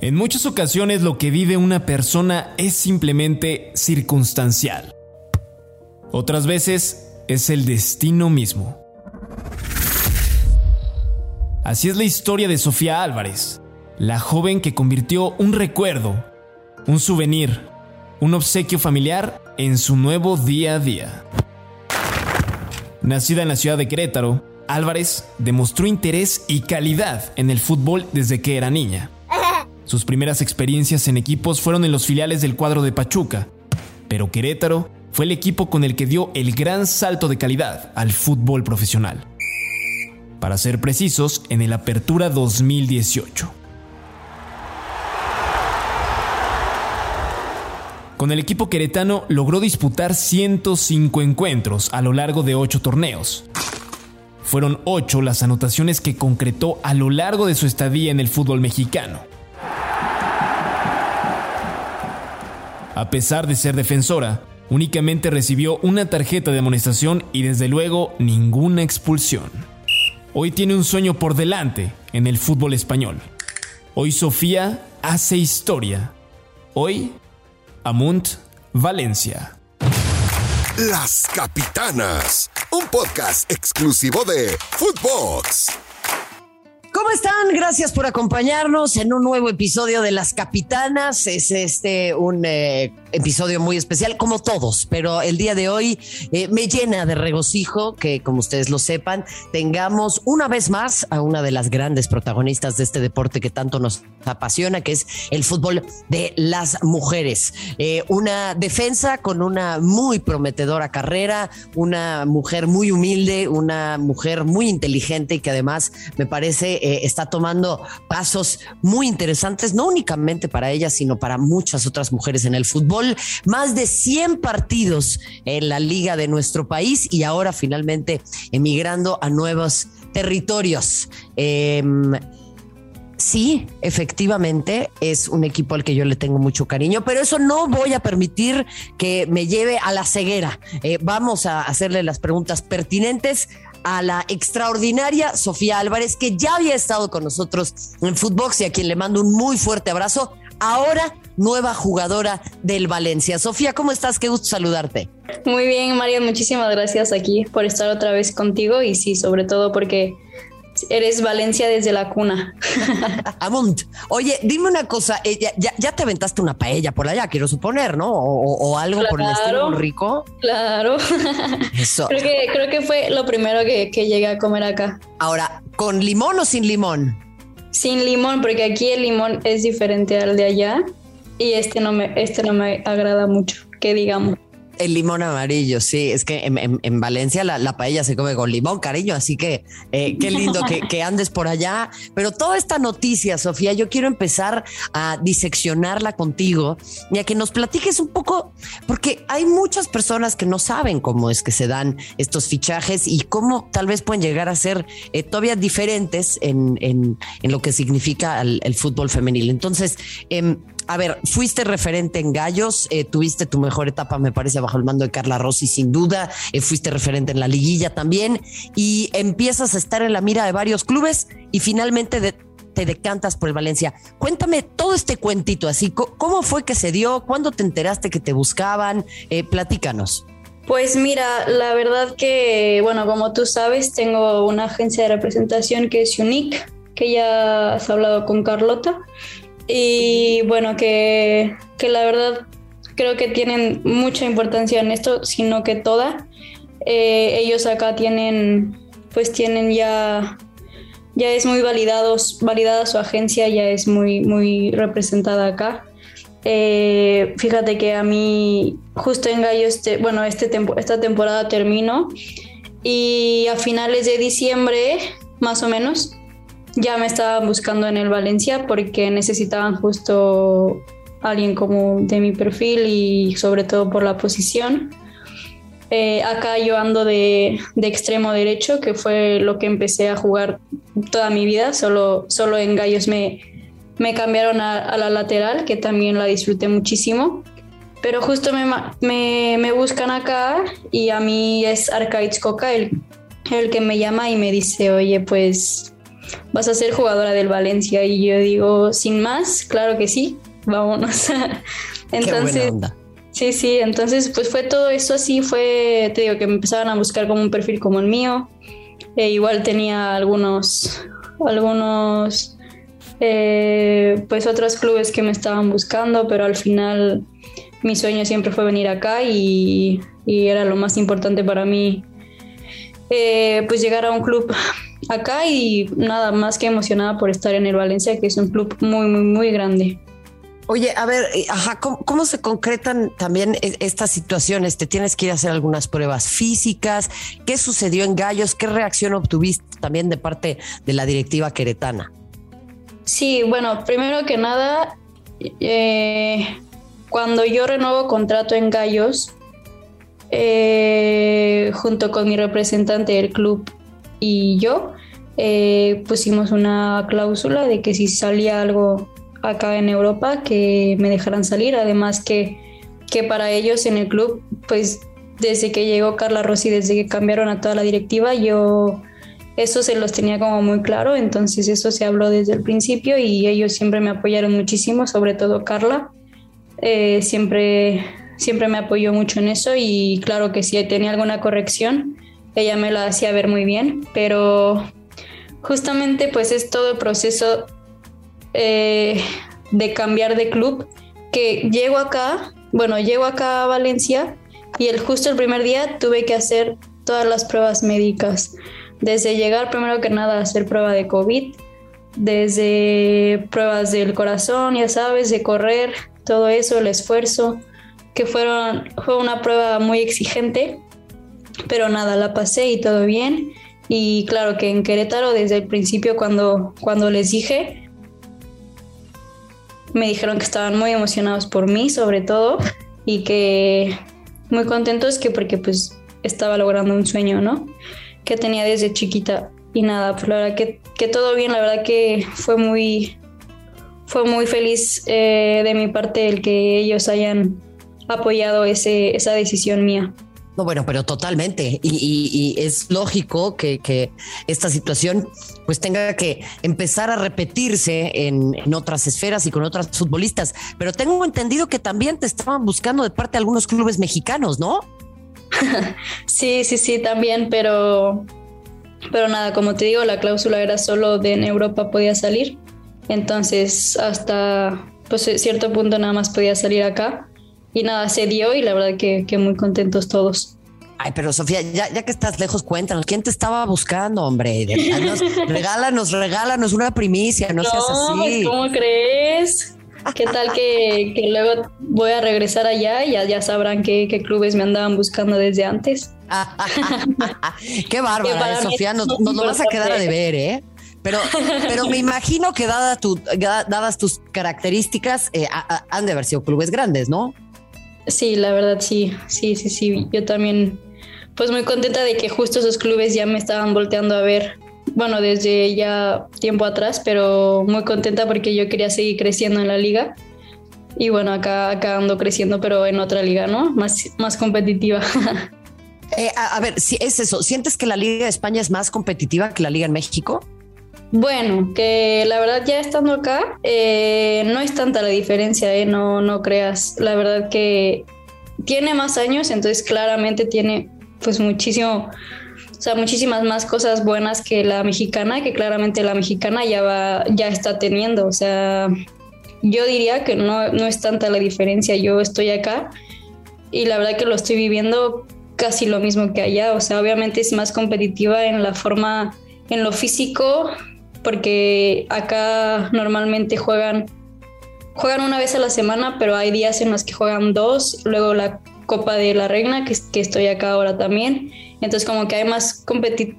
En muchas ocasiones lo que vive una persona es simplemente circunstancial. Otras veces es el destino mismo. Así es la historia de Sofía Álvarez, la joven que convirtió un recuerdo, un souvenir, un obsequio familiar en su nuevo día a día. Nacida en la ciudad de Querétaro, Álvarez demostró interés y calidad en el fútbol desde que era niña. Sus primeras experiencias en equipos fueron en los filiales del cuadro de Pachuca, pero Querétaro fue el equipo con el que dio el gran salto de calidad al fútbol profesional. Para ser precisos, en el Apertura 2018. Con el equipo queretano logró disputar 105 encuentros a lo largo de 8 torneos. Fueron 8 las anotaciones que concretó a lo largo de su estadía en el fútbol mexicano. A pesar de ser defensora, únicamente recibió una tarjeta de amonestación y desde luego ninguna expulsión. Hoy tiene un sueño por delante en el fútbol español. Hoy Sofía hace historia. Hoy, Amunt, Valencia. Las Capitanas, un podcast exclusivo de Footbox. ¿Cómo están? Gracias por acompañarnos en un nuevo episodio de Las Capitanas. Es este un eh, episodio muy especial, como todos, pero el día de hoy eh, me llena de regocijo que, como ustedes lo sepan, tengamos una vez más a una de las grandes protagonistas de este deporte que tanto nos apasiona, que es el fútbol de las mujeres. Eh, una defensa con una muy prometedora carrera, una mujer muy humilde, una mujer muy inteligente y que además me parece eh, está tomando pasos muy interesantes, no únicamente para ella, sino para muchas otras mujeres en el fútbol. Más de 100 partidos en la liga de nuestro país y ahora finalmente emigrando a nuevos territorios. Em, sí, efectivamente es un equipo al que yo le tengo mucho cariño, pero eso no voy a permitir que me lleve a la ceguera. Eh, vamos a hacerle las preguntas pertinentes a la extraordinaria Sofía Álvarez, que ya había estado con nosotros en Footbox y a quien le mando un muy fuerte abrazo. Ahora, nueva jugadora del Valencia. Sofía, ¿cómo estás? Qué gusto saludarte. Muy bien, María, muchísimas gracias aquí por estar otra vez contigo y sí, sobre todo porque eres Valencia desde la cuna. Amont. Oye, dime una cosa, eh, ya, te aventaste una paella por allá, quiero suponer, ¿no? O, algo por el estilo rico. Claro. Eso. Creo que, creo que fue lo primero que, que llegué a comer acá. Ahora, ¿con limón o sin limón? Sin limón, porque aquí el limón es diferente al de allá y este no me, este no me agrada mucho, que digamos. El limón amarillo, sí, es que en, Valencia la, paella se come con limón, cariño, así que eh, qué lindo que, andes por allá. Pero toda esta noticia, Sofía, yo quiero empezar a diseccionarla contigo y a que nos platiques un poco, porque hay muchas personas que no saben cómo es que se dan estos fichajes y cómo tal vez pueden llegar a ser eh, todavía diferentes en, lo que significa el, el fútbol femenil. Entonces, eh, a ver, fuiste referente en Gallos, eh, tuviste tu mejor etapa, me parece, bajo el mando de Carla Rossi, sin duda, eh, fuiste referente en la liguilla también, y empiezas a estar en la mira de varios clubes y finalmente te decantas por el Valencia. Cuéntame todo este cuentito, así, ¿cómo fue que se dio? ¿Cuándo te enteraste que te buscaban? Eh, platícanos. Pues mira, la verdad que, bueno, como tú sabes, tengo una agencia de representación que es Unique, que ya has hablado con Carlota. Y bueno, que, la verdad creo que tienen mucha importancia en esto, sino que toda. Eh, ellos acá tienen, pues tienen ya, ya es muy validados, validada su agencia, ya es muy, muy representada acá. Eh, fíjate que a mí justo en Gallo, este, bueno, este esta temporada terminó y a finales de diciembre, más o menos, ya me estaban buscando en el Valencia porque necesitaban justo alguien como de mi perfil y sobre todo por la posición. Eh, acá yo ando de, extremo derecho, que fue lo que empecé a jugar toda mi vida, solo, solo en Gallos me, me cambiaron a, la lateral, que también la disfruté muchísimo. Pero justo me, me, buscan acá y a mí es Arcaiz Coca el, el que me llama y me dice, oye, pues vas a ser jugadora del Valencia. Y yo digo, sin más, claro que sí, vámonos. entonces, sí, sí, entonces pues fue todo eso así, fue, te digo, que me empezaban a buscar como un perfil como el mío. E igual tenía algunos, algunos, eh, pues otros clubes que me estaban buscando, pero al final mi sueño siempre fue venir acá y, era lo más importante para mí, eh, pues llegar a un club acá y nada más que emocionada por estar en el Valencia, que es un club muy, muy, muy grande. Oye, a ver, ajá, ¿cómo, se concretan también e, estas situaciones? ¿Te tienes que ir a hacer algunas pruebas físicas? ¿Qué sucedió en Gallos? ¿Qué reacción obtuviste también de parte de la directiva queretana? Sí, bueno, primero que nada, eh, cuando yo renuevo contrato en Gallos, eh, junto con mi representante del club y yo, eh, pusimos una cláusula de que si salía algo acá en Europa, que me dejaran salir. Además que, que para ellos en el club, pues desde que llegó Carla Rossi, desde que cambiaron a toda la directiva, yo eso se los tenía como muy claro, entonces eso se habló desde el principio y ellos siempre me apoyaron muchísimo, sobre todo Carla. Eh, siempre, siempre me apoyó mucho en eso y claro que si tenía alguna corrección, ella me la hacía ver muy bien, pero justamente pues es todo el proceso eh, de cambiar de club que llego acá, bueno, llego acá a Valencia y el, justo el primer día tuve que hacer todas las pruebas médicas, desde llegar primero que nada a hacer prueba de COVID, desde pruebas del corazón, ya sabes, de correr, todo eso, el esfuerzo, que fueron, fue una prueba muy exigente, pero nada, la pasé y todo bien. Y claro que en Querétaro desde el principio cuando, cuando les dije, me dijeron que estaban muy emocionados por mí sobre todo y que muy contentos que porque pues estaba logrando un sueño, ¿no? Que tenía desde chiquita y nada, pues la verdad que, que todo bien, la verdad que fue muy, fue muy feliz eh, de mi parte el que ellos hayan apoyado ese, esa decisión mía. No, bueno, pero totalmente. Y, es lógico que, esta situación pues tenga que empezar a repetirse en, en, otras esferas y con otras futbolistas. Pero tengo entendido que también te estaban buscando de parte de algunos clubes mexicanos, ¿no? sí, sí, sí, también, pero, pero nada, como te digo, la cláusula era solo de en Europa podía salir. Entonces, hasta pues, cierto punto nada más podía salir acá. Y nada, se dio y la verdad que, muy contentos todos. Ay, pero Sofía, ya, ya, que estás lejos, cuéntanos, ¿quién te estaba buscando, hombre? regálanos, regálanos una primicia, no, seas así. ¿Cómo crees? ¿Qué tal que, luego voy a regresar allá y ya, ya sabrán qué, clubes me andaban buscando desde antes? qué bárbara, eh, Sofía, nos, nos lo vas a quedar a deber, ¿eh? Pero, pero me imagino que dada dadas tus características, eh, han de haber sido clubes grandes, ¿no? Sí, la verdad sí, sí, sí, sí. Yo también, pues muy contenta de que justo esos clubes ya me estaban volteando a ver, bueno, desde ya tiempo atrás, pero muy contenta porque yo quería seguir creciendo en la liga. Y bueno, acá, acá ando creciendo, pero en otra liga, ¿no? Más, más competitiva. Eh, a, ver, si es eso, ¿sientes que la Liga de España es más competitiva que la Liga en México? Bueno, que la verdad ya estando acá, eh, no es tanta la diferencia, eh, no, no creas. La verdad que tiene más años, entonces claramente tiene pues muchísimo, o sea, muchísimas más cosas buenas que la mexicana, que claramente la mexicana ya va, ya está teniendo. O sea, yo diría que no, no es tanta la diferencia. Yo estoy acá y la verdad que lo estoy viviendo casi lo mismo que allá. O sea, obviamente es más competitiva en la forma, en lo físico, porque acá normalmente juegan juegan una vez a la semana, pero hay días en los que juegan dos, luego la Copa de la Reina, que, que estoy acá ahora también. Entonces como que hay más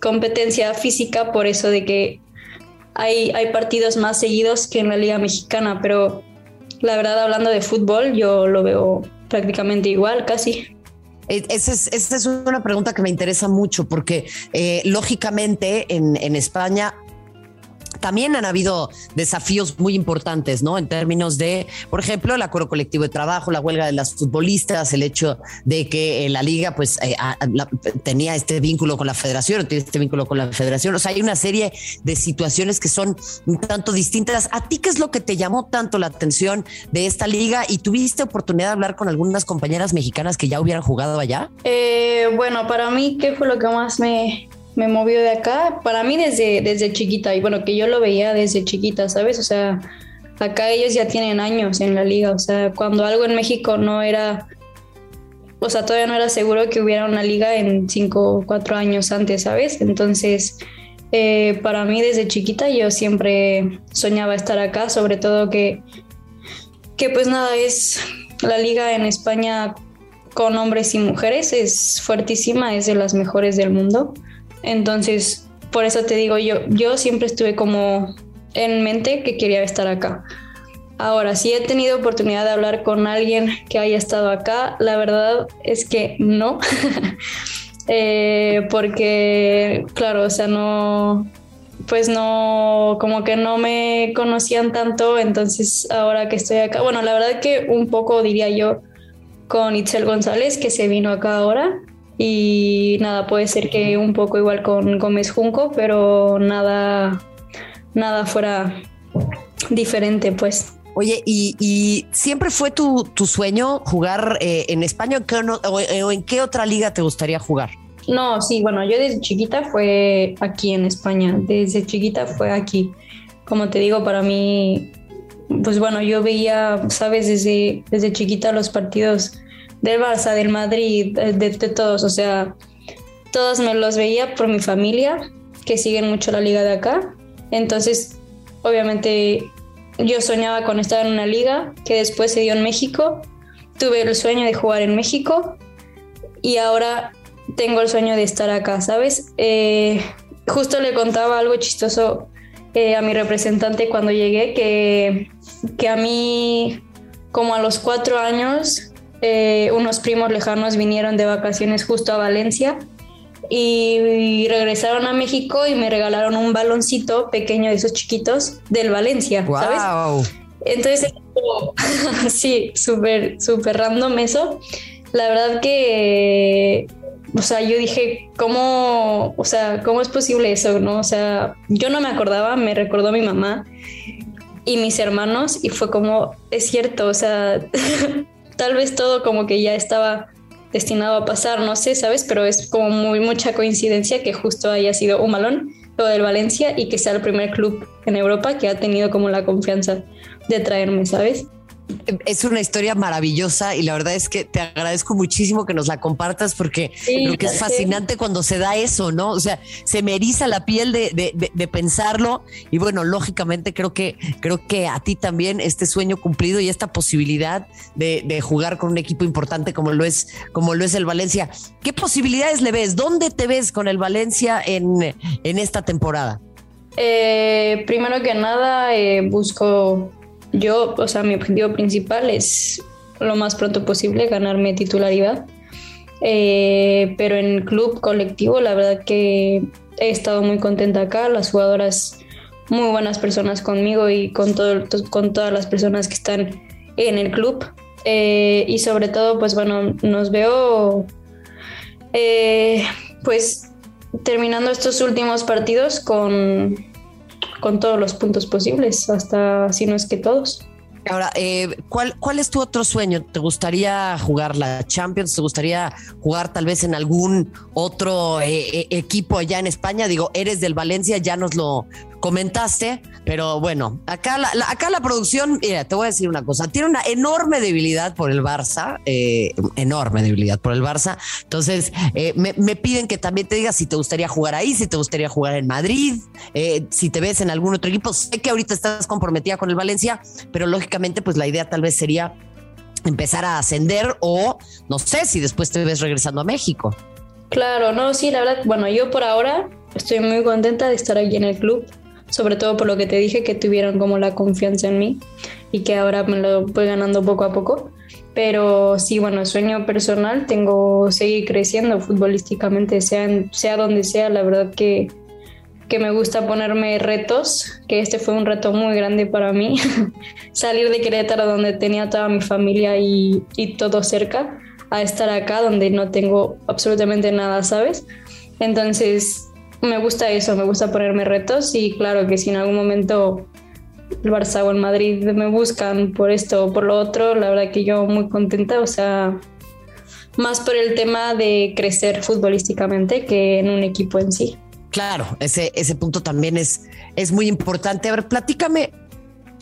competencia física por eso de que hay, hay partidos más seguidos que en la Liga Mexicana, pero la verdad hablando de fútbol yo lo veo prácticamente igual, casi. E, esa es, una pregunta que me interesa mucho porque eh, lógicamente en, en España también han habido desafíos muy importantes, ¿no? En términos de, por ejemplo, el acuerdo colectivo de trabajo, la huelga de las futbolistas, el hecho de que la liga pues eh, tenía este vínculo con la federación, tiene este vínculo con la federación. O sea, hay una serie de situaciones que son un tanto distintas. ¿A ti qué es lo que te llamó tanto la atención de esta liga y tuviste oportunidad de hablar con algunas compañeras mexicanas que ya hubieran jugado allá? Eh, bueno, para mí, ¿qué fue lo que más me, me movió de acá? Para mí desde, desde chiquita, y bueno, que yo lo veía desde chiquita, ¿sabes? O sea, acá ellos ya tienen años en la liga, o sea, cuando algo en México no era o sea, todavía no era seguro que hubiera una liga en cinco o cuatro años antes, ¿sabes? Entonces, eh, para mí desde chiquita yo siempre soñaba estar acá, sobre todo que, que pues nada, es la liga en España con hombres y mujeres, es fuertísima, es de las mejores del mundo. Entonces, por eso te digo, yo, yo siempre estuve como en mente que quería estar acá. Ahora, si he tenido oportunidad de hablar con alguien que haya estado acá, la verdad es que no. Eh, porque, claro, o sea, no, pues no, como que no me conocían tanto, entonces ahora que estoy acá, bueno, la verdad que un poco diría yo con Itzel González, que se vino acá ahora, y nada, puede ser que un poco igual con Gómez Junco, pero nada, nada fuera diferente, pues. Oye, ¿y, siempre fue tu, sueño jugar eh, en España o, en qué otra liga te gustaría jugar? No, sí, bueno, yo desde chiquita fue aquí en España, desde chiquita fue aquí. Como te digo, para mí, pues bueno, yo veía, sabes, desde, desde chiquita los partidos del Barça, del Madrid, de, de todos, o sea, todos me los veía por mi familia, que siguen mucho la liga de acá. Entonces, obviamente yo soñaba con estar en una liga que después se dio en México. Tuve el sueño de jugar en México y ahora tengo el sueño de estar acá, ¿sabes? Eh, justo le contaba algo chistoso eh, a mi representante cuando llegué, que, que a mí, como a los cuatro años, eh, unos primos lejanos vinieron de vacaciones justo a Valencia y regresaron a México y me regalaron un baloncito pequeño de esos chiquitos del Valencia, ¿sabes? Entonces, sí, súper, súper random eso. La verdad que, o sea, yo dije, ¿cómo, o sea, cómo es posible eso, no? O sea, yo no me acordaba, me recordó mi mamá y mis hermanos y fue como, es cierto, o sea, tal vez todo como que ya estaba destinado a pasar, no sé, ¿sabes? Pero es como muy mucha coincidencia que justo haya sido un malón lo del Valencia y que sea el primer club en Europa que ha tenido como la confianza de traerme, ¿sabes? Es una historia maravillosa y la verdad es que te agradezco muchísimo que nos la compartas porque creo que es fascinante cuando se da eso, ¿no? O sea, se me eriza la piel de, pensarlo y bueno, lógicamente creo que, creo que a ti también este sueño cumplido y esta posibilidad de, jugar con un equipo importante como lo es, como lo es el Valencia. ¿Qué posibilidades le ves? ¿Dónde te ves con el Valencia en, esta temporada? Eh, primero que nada, eh, busco yo, o sea, mi objetivo principal es lo más pronto posible ganarme titularidad. Eh, pero en club colectivo, la verdad que he estado muy contenta acá. Las jugadoras, muy buenas personas conmigo y con, todo, con todas las personas que están en el club. Eh, y sobre todo, pues bueno, nos veo eh, pues terminando estos últimos partidos con, con todos los puntos posibles, hasta si no es que todos. Ahora, eh, ¿cuál, ¿cuál es tu otro sueño? ¿Te gustaría jugar la Champions? ¿Te gustaría jugar tal vez en algún otro eh, eh, equipo allá en España? Digo, eres del Valencia, ya nos lo comentaste, pero bueno, acá la, acá la producción, mira, te voy a decir una cosa, tiene una enorme debilidad por el Barça, enorme debilidad por el Barça. Entonces, me, me, piden que también te digas si te gustaría jugar ahí, si te gustaría jugar en Madrid, si te ves en algún otro equipo. Sé que ahorita estás comprometida con el Valencia, pero lógicamente pues la idea tal vez sería empezar a ascender o no sé si después te ves regresando a México. Claro, no, sí, la verdad, bueno, yo por ahora estoy muy contenta de estar aquí en el club, sobre todo por lo que te dije, que tuvieron como la confianza en mí y que ahora me lo voy ganando poco a poco. Pero sí, bueno, sueño personal, tengo seguir creciendo futbolísticamente, sea, sea donde sea, la verdad que que me gusta ponerme retos, que este fue un reto muy grande para mí, salir de Querétaro donde tenía toda mi familia y, y, todo cerca, a estar acá donde no tengo absolutamente nada, ¿sabes? Entonces, me gusta eso, me gusta ponerme retos y claro que si en algún momento el Barça o el Madrid me buscan por esto o por lo otro, la verdad que yo muy contenta, o sea, más por el tema de crecer futbolísticamente que en un equipo en sí. Claro, ese, ese punto también es, es muy importante. A ver, platícame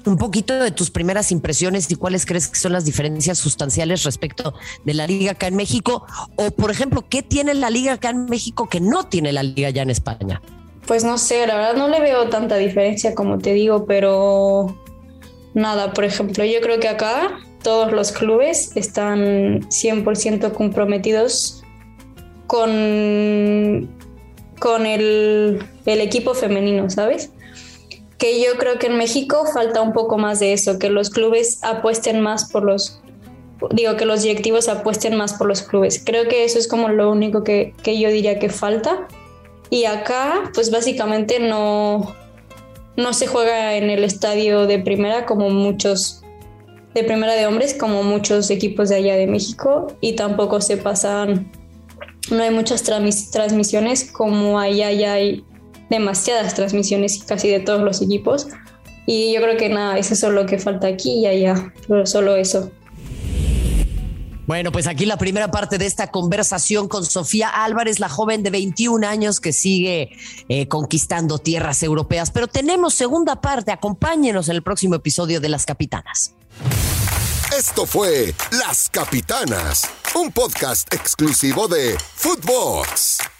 un poquito de tus primeras impresiones y cuáles crees que son las diferencias sustanciales respecto de la liga acá en México. O, por ejemplo, ¿qué tiene la liga acá en México que no tiene la liga ya en España? Pues no sé, la verdad no le veo tanta diferencia como te digo, pero nada, por ejemplo, yo creo que acá todos los clubes están 100% comprometidos con con el, equipo femenino, ¿sabes? Que yo creo que en México falta un poco más de eso, que los clubes apuesten más por los, digo, que los directivos apuesten más por los clubes. Creo que eso es como lo único que, que yo diría que falta. Y acá, pues básicamente no, no se juega en el estadio de primera como muchos, de primera de hombres, como muchos equipos de allá de México, y tampoco se pasan no hay muchas transmisiones como allá ya hay demasiadas transmisiones casi de todos los equipos. Y yo creo que nada, eso es lo que falta aquí y allá, pero solo eso. Bueno, pues aquí la primera parte de esta conversación con Sofía Álvarez, la joven de 21 años que sigue eh, conquistando tierras europeas. Pero tenemos segunda parte, acompáñenos en el próximo episodio de Las Capitanas. Esto fue Las Capitanas, un podcast exclusivo de Footbox.